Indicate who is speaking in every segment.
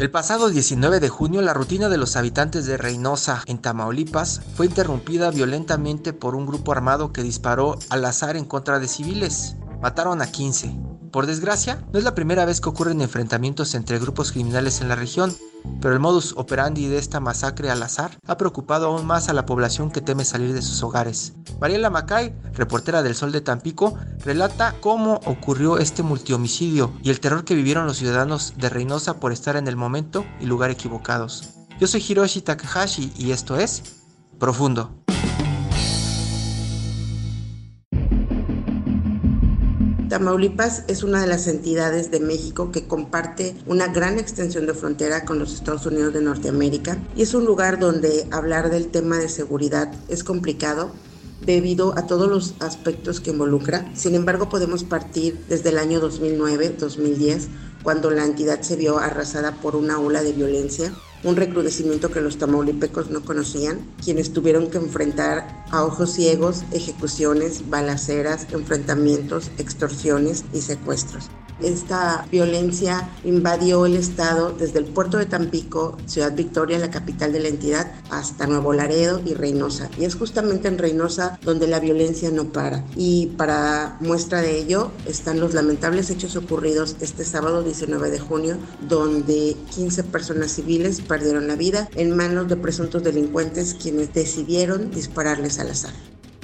Speaker 1: El pasado 19 de junio, la rutina de los habitantes de Reynosa, en Tamaulipas, fue interrumpida violentamente por un grupo armado que disparó al azar en contra de civiles. Mataron a 15. Por desgracia, no es la primera vez que ocurren enfrentamientos entre grupos criminales en la región, pero el modus operandi de esta masacre al azar ha preocupado aún más a la población que teme salir de sus hogares. Mariela Macay, reportera del Sol de Tampico, relata cómo ocurrió este multihomicidio y el terror que vivieron los ciudadanos de Reynosa por estar en el momento y lugar equivocados. Yo soy Hiroshi Takahashi y esto es Profundo.
Speaker 2: Tamaulipas es una de las entidades de México que comparte una gran extensión de frontera con los Estados Unidos de Norteamérica y es un lugar donde hablar del tema de seguridad es complicado debido a todos los aspectos que involucra. Sin embargo, podemos partir desde el año 2009-2010, cuando la entidad se vio arrasada por una ola de violencia un recrudecimiento que los tamaulipecos no conocían, quienes tuvieron que enfrentar a ojos ciegos ejecuciones, balaceras, enfrentamientos, extorsiones y secuestros. Esta violencia invadió el estado desde el puerto de Tampico, Ciudad Victoria, la capital de la entidad, hasta Nuevo Laredo y Reynosa. Y es justamente en Reynosa donde la violencia no para. Y para muestra de ello están los lamentables hechos ocurridos este sábado 19 de junio, donde 15 personas civiles perdieron la vida en manos de presuntos delincuentes quienes decidieron dispararles al azar.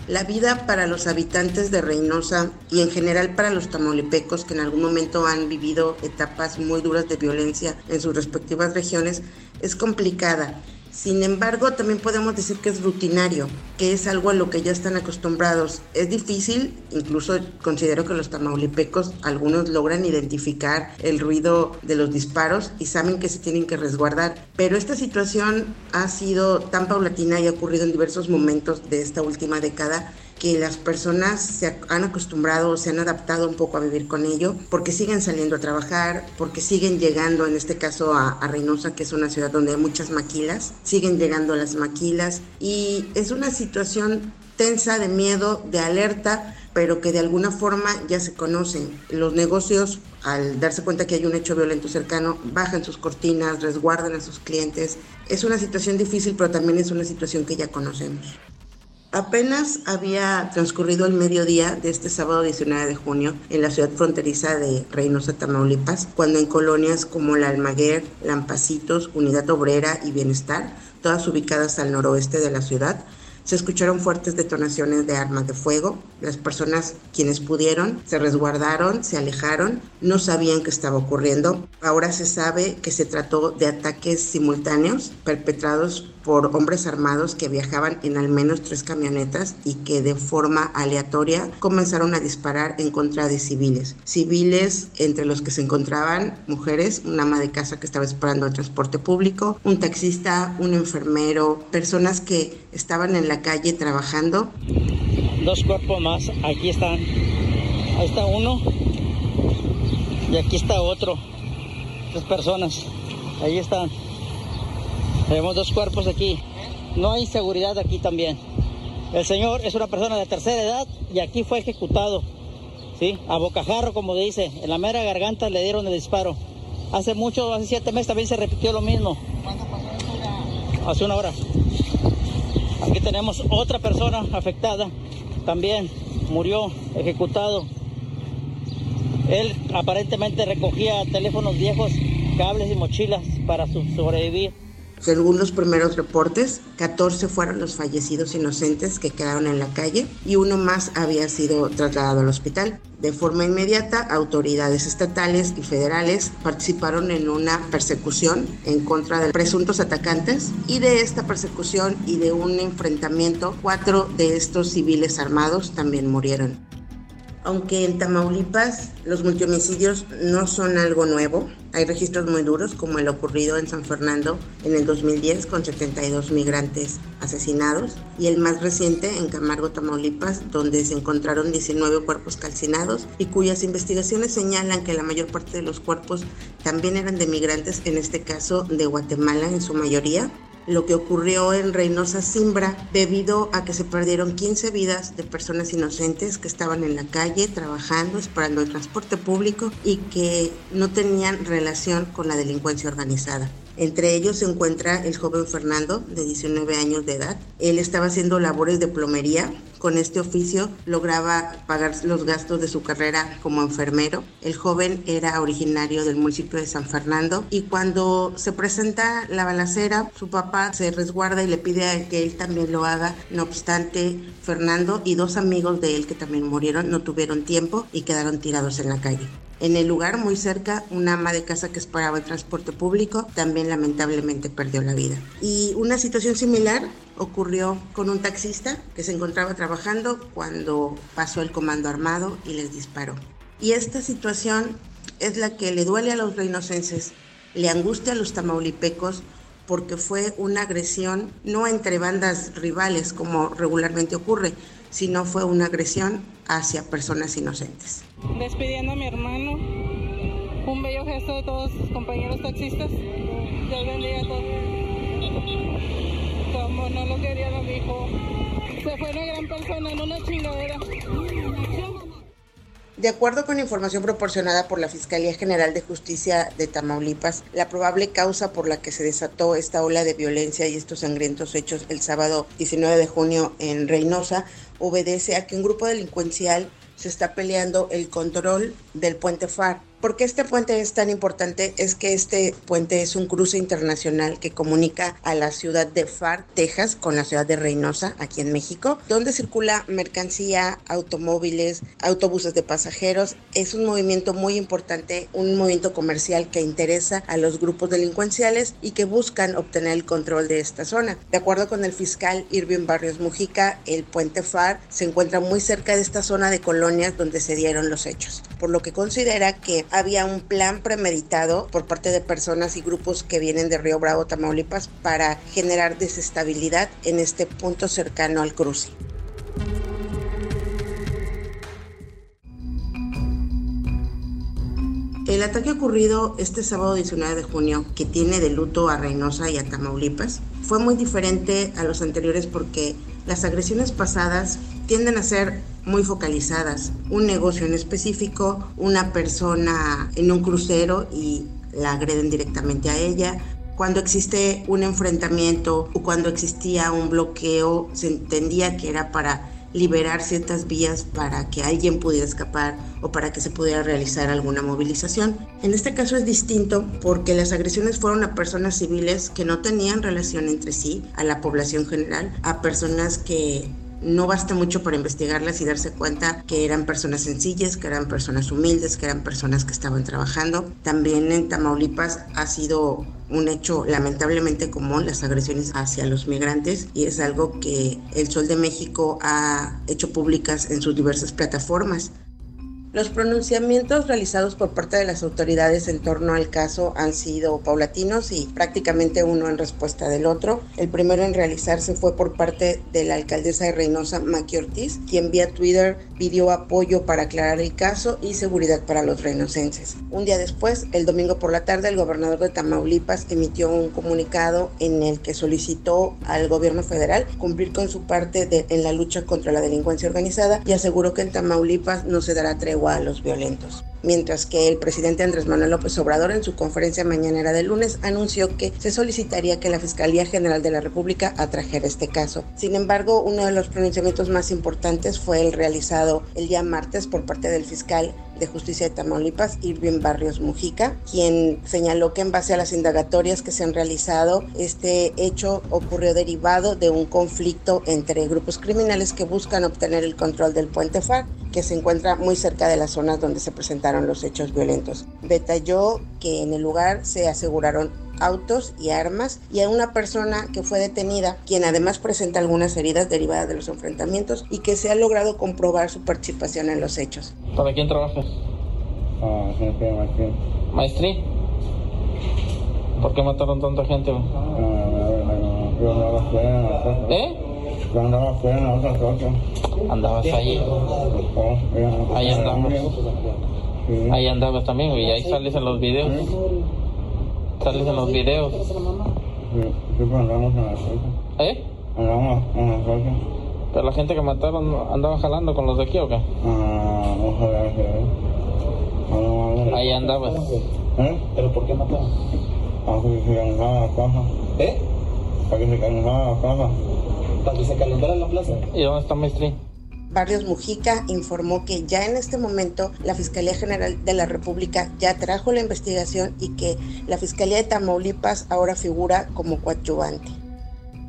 Speaker 2: La vida para los habitantes de Reynosa y en general para los tamaulipecos que en algún momento han vivido etapas muy duras de violencia en sus respectivas regiones es complicada sin embargo, también podemos decir que es rutinario, que es algo a lo que ya están acostumbrados. Es difícil, incluso considero que los tamaulipecos, algunos logran identificar el ruido de los disparos y saben que se tienen que resguardar. Pero esta situación ha sido tan paulatina y ha ocurrido en diversos momentos de esta última década que las personas se han acostumbrado, se han adaptado un poco a vivir con ello, porque siguen saliendo a trabajar, porque siguen llegando, en este caso a, Reynosa, que es una ciudad donde hay muchas maquilas, siguen llegando las maquilas y es una situación tensa, de miedo, de alerta, pero que de alguna forma ya se conocen. Los negocios, al darse cuenta que hay un hecho violento cercano, bajan sus cortinas, resguardan a sus clientes. Es una situación difícil, pero también es una situación que ya conocemos. Apenas había transcurrido el mediodía de este sábado 19 de junio en la ciudad fronteriza de Reynosa, Tamaulipas, cuando en colonias como La Almaguer, Lampacitos, Unidad Obrera y Bienestar, todas ubicadas al noroeste de la ciudad, se escucharon fuertes detonaciones de armas de fuego. Las personas quienes pudieron se resguardaron, se alejaron, no sabían qué estaba ocurriendo. Ahora se sabe que se trató de ataques simultáneos perpetrados por hombres armados que viajaban en al menos tres camionetas y que de forma aleatoria comenzaron a disparar en contra de civiles. Civiles entre los que se encontraban mujeres, una ama de casa que estaba esperando el transporte público, un taxista, un enfermero, personas que estaban en la calle trabajando.
Speaker 3: Dos cuerpos más, aquí están. Ahí está uno y aquí está otro. Tres personas, ahí están. Tenemos dos cuerpos aquí. No hay seguridad aquí también. El señor es una persona de tercera edad y aquí fue ejecutado. ¿sí? A bocajarro, como dice. En la mera garganta le dieron el disparo. Hace mucho, hace siete meses también se repitió lo mismo. ¿Cuándo pasó? Hace una hora. Aquí tenemos otra persona afectada. También murió ejecutado. Él aparentemente recogía teléfonos viejos, cables y mochilas para sobrevivir
Speaker 2: Según los primeros reportes, 14 fueron los fallecidos inocentes que quedaron en la calle y uno más había sido trasladado al hospital. De forma inmediata, autoridades estatales y federales participaron en una persecución en contra de presuntos atacantes y de esta persecución y de un enfrentamiento, cuatro de estos civiles armados también murieron. Aunque en Tamaulipas los multihomicidios no son algo nuevo, hay registros muy duros como el ocurrido en San Fernando en el 2010 con 72 migrantes asesinados y el más reciente en Camargo, Tamaulipas, donde se encontraron 19 cuerpos calcinados y cuyas investigaciones señalan que la mayor parte de los cuerpos también eran de migrantes, en este caso de Guatemala en su mayoría, lo que ocurrió en Reynosa Simbra debido a que se perdieron 15 vidas de personas inocentes que estaban en la calle trabajando, esperando el transporte público y que no tenían relación con la delincuencia organizada. Entre ellos se encuentra el joven Fernando, de 19 años de edad. Él estaba haciendo labores de plomería. Con este oficio lograba pagar los gastos de su carrera como enfermero. El joven era originario del municipio de San Fernando y cuando se presenta la balacera, su papá se resguarda y le pide que él también lo haga. No obstante, Fernando y dos amigos de él que también murieron no tuvieron tiempo y quedaron tirados en la calle. En el lugar, muy cerca, una ama de casa que esperaba el transporte público también lamentablemente perdió la vida. Y una situación similar ocurrió con un taxista que se encontraba trabajando cuando pasó el comando armado y les disparó. Y esta situación es la que le duele a los reinocenses, le angustia a los tamaulipecos porque fue una agresión no entre bandas rivales como regularmente ocurre, sino fue una agresión hacia personas inocentes
Speaker 4: despidiendo a mi hermano. Un bello gesto de todos sus compañeros taxistas. Dios bendiga a todos. Como no lo querían a mi hijo. Se fue una gran persona en una chingadera.
Speaker 2: De acuerdo con información proporcionada por la Fiscalía General de Justicia de Tamaulipas, la probable causa por la que se desató esta ola de violencia y estos sangrientos hechos el sábado 19 de junio en Reynosa obedece a que un grupo delincuencial se está peleando el control del puente FAR ¿Por qué este puente es tan importante? Es que este puente es un cruce internacional que comunica a la ciudad de Far, Texas, con la ciudad de Reynosa, aquí en México, donde circula mercancía, automóviles, autobuses de pasajeros. Es un movimiento muy importante, un movimiento comercial que interesa a los grupos delincuenciales y que buscan obtener el control de esta zona. De acuerdo con el fiscal Irving Barrios Mujica, el puente FAR se encuentra muy cerca de esta zona de colonias donde se dieron los hechos, por lo que considera que había un plan premeditado por parte de personas y grupos que vienen de Río Bravo, Tamaulipas, para generar desestabilidad en este punto cercano al cruce. El ataque ocurrido este sábado 19 de junio, que tiene de luto a Reynosa y a Tamaulipas, fue muy diferente a los anteriores porque las agresiones pasadas tienden a ser muy focalizadas. Un negocio en específico, una persona en un crucero y la agreden directamente a ella. Cuando existe un enfrentamiento o cuando existía un bloqueo, se entendía que era para liberar ciertas vías para que alguien pudiera escapar o para que se pudiera realizar alguna movilización. En este caso es distinto porque las agresiones fueron a personas civiles que no tenían relación entre sí, a la población general, a personas que no basta mucho para investigarlas y darse cuenta que eran personas sencillas, que eran personas humildes, que eran personas que estaban trabajando. También en Tamaulipas ha sido un hecho lamentablemente común las agresiones hacia los migrantes y es algo que el Sol de México ha hecho públicas en sus diversas plataformas. Los pronunciamientos realizados por parte de las autoridades en torno al caso han sido paulatinos y prácticamente uno en respuesta del otro. El primero en realizarse fue por parte de la alcaldesa de Reynosa, Maki Ortiz, quien vía Twitter pidió apoyo para aclarar el caso y seguridad para los reinocenses. Un día después, el domingo por la tarde, el gobernador de Tamaulipas emitió un comunicado en el que solicitó al gobierno federal cumplir con su parte en la lucha contra la delincuencia organizada y aseguró que en Tamaulipas no se dará tregua a los violentos. Mientras que el presidente Andrés Manuel López Obrador en su conferencia mañanera de lunes anunció que se solicitaría que la Fiscalía General de la República atrajera este caso. Sin embargo, uno de los pronunciamientos más importantes fue el realizado el día martes por parte del fiscal de Justicia de Tamaulipas, Irving Barrios Mujica, quien señaló que en base a las indagatorias que se han realizado, este hecho ocurrió derivado de un conflicto entre grupos criminales que buscan obtener el control del puente FAR, que se encuentra muy cerca de las zonas donde se presentaron los hechos violentos. Detalló que en el lugar se aseguraron autos y armas y a una persona que fue detenida, quien además presenta algunas heridas derivadas de los enfrentamientos y que se ha logrado comprobar su participación en los hechos.
Speaker 3: ¿Para quién trabajas?
Speaker 5: Ah, gente maestría.
Speaker 3: ¿Maestrí? ¿Por qué mataron tanta gente?
Speaker 5: Ah, yo andaba afuera en la casa.
Speaker 3: ¿Eh?
Speaker 5: Yo andaba afuera en la otra casa.
Speaker 3: Andabas ahí.
Speaker 5: Oh, ya.
Speaker 3: Ahí andamos.
Speaker 5: Sí.
Speaker 3: Ahí andabas también. Y ahí sales en los videos. Sales en los videos.
Speaker 5: Sí, sí, andamos en la casa.
Speaker 3: ¿Eh?
Speaker 5: Andamos en la casa.
Speaker 3: Pero la gente que mataron andaba jalando con los de aquí o qué?
Speaker 5: Ah, ojalá que. Ah.
Speaker 3: Ahí andabas.
Speaker 5: ¿Eh?
Speaker 6: ¿Pero por qué mataron?
Speaker 5: Ah, que se calentaba la caja.
Speaker 6: ¿Eh?
Speaker 5: Para que se calentaba la caja.
Speaker 6: ¿Para que se calentara la plaza?
Speaker 3: ¿Y dónde está Maestrí?
Speaker 2: Barrios Mujica informó que ya en este momento la Fiscalía General de la República ya trajo la investigación y que la Fiscalía de Tamaulipas ahora figura como coadyuvante.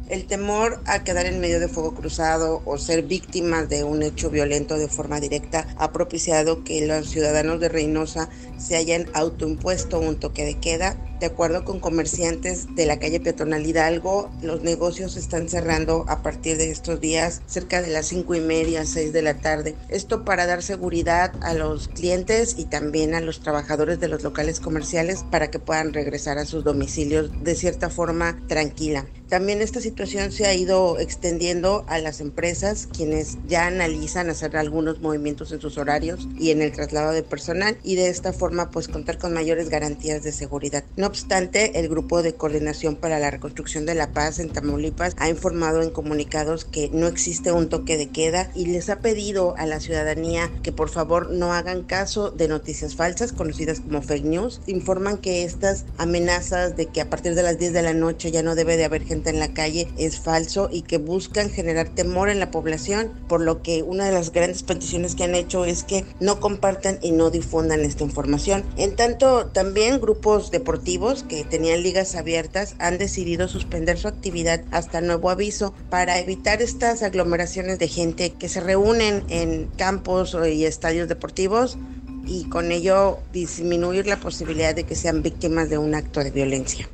Speaker 2: El temor a quedar en medio de fuego cruzado o ser víctimas de un hecho violento de forma directa ha propiciado que los ciudadanos de Reynosa se hayan autoimpuesto un toque de queda. De acuerdo con comerciantes de la calle peatonal Hidalgo, los negocios están cerrando a partir de estos días cerca de las cinco y media, seis de la tarde. Esto para dar seguridad a los clientes y también a los trabajadores de los locales comerciales para que puedan regresar a sus domicilios de cierta forma tranquila. También esta situación se ha ido extendiendo a las empresas, quienes ya analizan hacer algunos movimientos en sus horarios y en el traslado de personal y de esta forma pues contar con mayores garantías de seguridad. Obstante, el Grupo de Coordinación para la Reconstrucción de la Paz en Tamaulipas ha informado en comunicados que no existe un toque de queda y les ha pedido a la ciudadanía que por favor no hagan caso de noticias falsas conocidas como fake news. Informan que estas amenazas de que a partir de las 10 de la noche ya no debe de haber gente en la calle es falso y que buscan generar temor en la población, por lo que una de las grandes peticiones que han hecho es que no compartan y no difundan esta información. En tanto, también grupos deportivos que tenían ligas abiertas han decidido suspender su actividad hasta nuevo aviso para evitar estas aglomeraciones de gente que se reúnen en campos y estadios deportivos y con ello disminuir la posibilidad de que sean víctimas de un acto de violencia.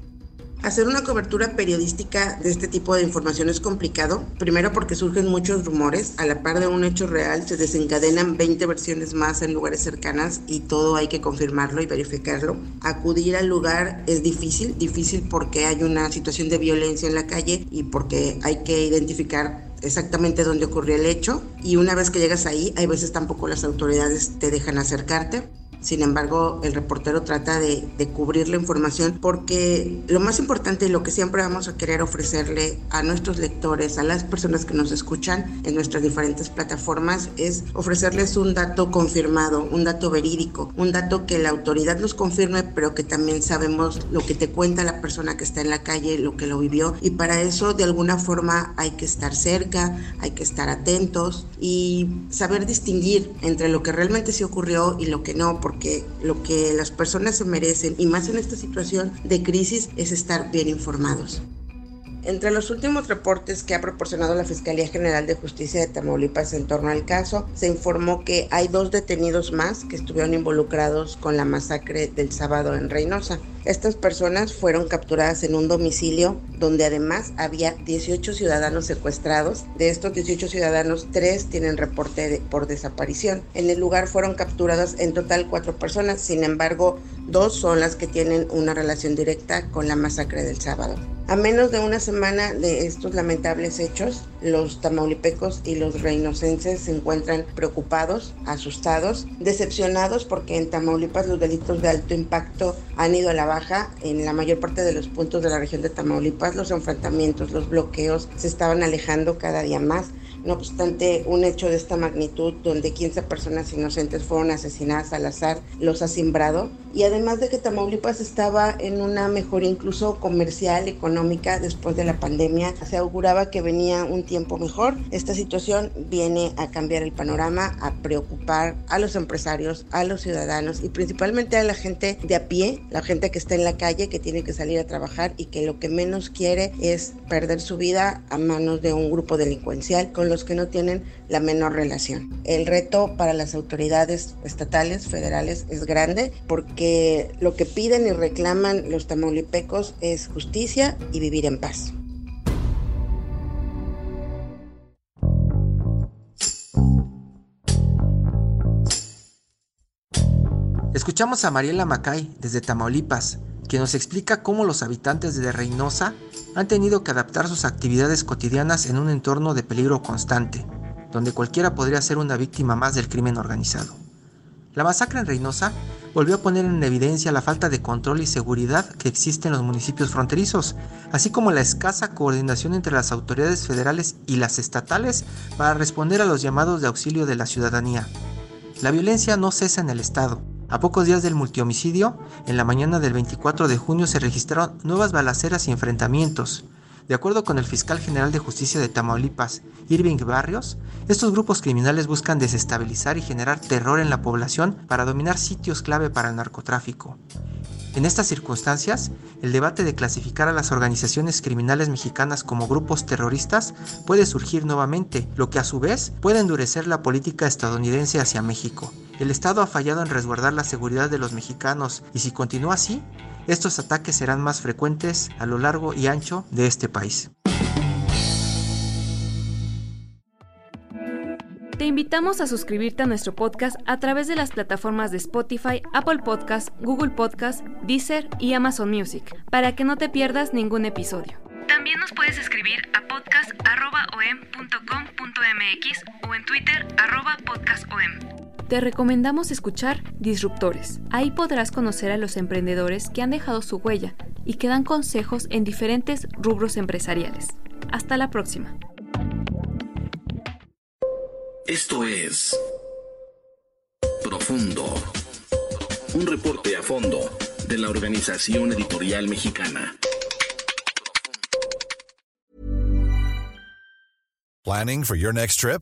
Speaker 2: Hacer una cobertura periodística de este tipo de información es complicado, primero porque surgen muchos rumores, a la par de un hecho real se desencadenan 20 versiones más en lugares cercanas y todo hay que confirmarlo y verificarlo. Acudir al lugar es difícil, difícil porque hay una situación de violencia en la calle y porque hay que identificar exactamente dónde ocurrió el hecho y una vez que llegas ahí, hay veces tampoco las autoridades te dejan acercarte. Sin embargo, el reportero trata de, de, cubrir la información porque lo más importante y lo que siempre vamos a querer ofrecerle a nuestros lectores, a las personas que nos escuchan en nuestras diferentes plataformas, es ofrecerles un dato confirmado, un dato verídico, un dato que la autoridad nos confirme, pero que también sabemos lo que te cuenta la persona que está en la calle, lo que lo vivió. Y para eso, de alguna forma, hay que estar cerca, hay que estar atentos y saber distinguir entre lo que realmente se ocurrió y lo que no, porque lo que las personas se merecen, y más en esta situación de crisis, es estar bien informados. Entre los últimos reportes que ha proporcionado la Fiscalía General de Justicia de Tamaulipas en torno al caso, se informó que hay dos detenidos más que estuvieron involucrados con la masacre del sábado en Reynosa. Estas personas fueron capturadas en un domicilio donde además había 18 ciudadanos secuestrados. De estos 18 ciudadanos, tres tienen reporte de, por desaparición. En el lugar fueron capturadas en total cuatro personas, sin embargo, dos son las que tienen una relación directa con la masacre del sábado. A menos de una semana de estos lamentables hechos, los tamaulipecos y los reinocenses se encuentran preocupados, asustados, decepcionados porque en Tamaulipas los delitos de alto impacto han ido a la baja en la mayor parte de los puntos de la región de Tamaulipas. Los enfrentamientos, los bloqueos se estaban alejando cada día más No obstante, un hecho de esta magnitud, donde 15 personas inocentes fueron asesinadas al azar, los ha simbrado. Y además de que Tamaulipas estaba en una mejora incluso comercial, económica, después de la pandemia, se auguraba que venía un tiempo mejor. Esta situación viene a cambiar el panorama, a preocupar a los empresarios, a los ciudadanos y principalmente a la gente de a pie, la gente que está en la calle, que tiene que salir a trabajar y que lo que menos quiere es perder su vida a manos de un grupo delincuencial con los que no tienen la menor relación. El reto para las autoridades estatales, federales, es grande porque lo que piden y reclaman los tamaulipecos es justicia y vivir en paz.
Speaker 1: Escuchamos a Mariela Macay desde Tamaulipas, que nos explica cómo los habitantes de Reynosa han tenido que adaptar sus actividades cotidianas en un entorno de peligro constante, donde cualquiera podría ser una víctima más del crimen organizado. La masacre en Reynosa volvió a poner en evidencia la falta de control y seguridad que existe en los municipios fronterizos, así como la escasa coordinación entre las autoridades federales y las estatales para responder a los llamados de auxilio de la ciudadanía. La violencia no cesa en el Estado, a pocos días del multihomicidio, en la mañana del 24 de junio se registraron nuevas balaceras y enfrentamientos. De acuerdo con el fiscal general de justicia de Tamaulipas, Irving Barrios, estos grupos criminales buscan desestabilizar y generar terror en la población para dominar sitios clave para el narcotráfico. En estas circunstancias, el debate de clasificar a las organizaciones criminales mexicanas como grupos terroristas puede surgir nuevamente, lo que a su vez puede endurecer la política estadounidense hacia México. El Estado ha fallado en resguardar la seguridad de los mexicanos y si continúa así, estos ataques serán más frecuentes a lo largo y ancho de este país.
Speaker 7: Te invitamos a suscribirte a nuestro podcast a través de las plataformas de Spotify, Apple Podcast, Google Podcast, Deezer y Amazon Music, para que no te pierdas ningún episodio. También nos puedes escribir a podcast.om.com.mx o en Twitter podcastom. Te recomendamos escuchar Disruptores. Ahí podrás conocer a los emprendedores que han dejado su huella y que dan consejos en diferentes rubros empresariales. Hasta la próxima.
Speaker 8: Esto es Profundo. Un reporte a fondo de la Organización Editorial Mexicana.
Speaker 9: Planning for your next trip?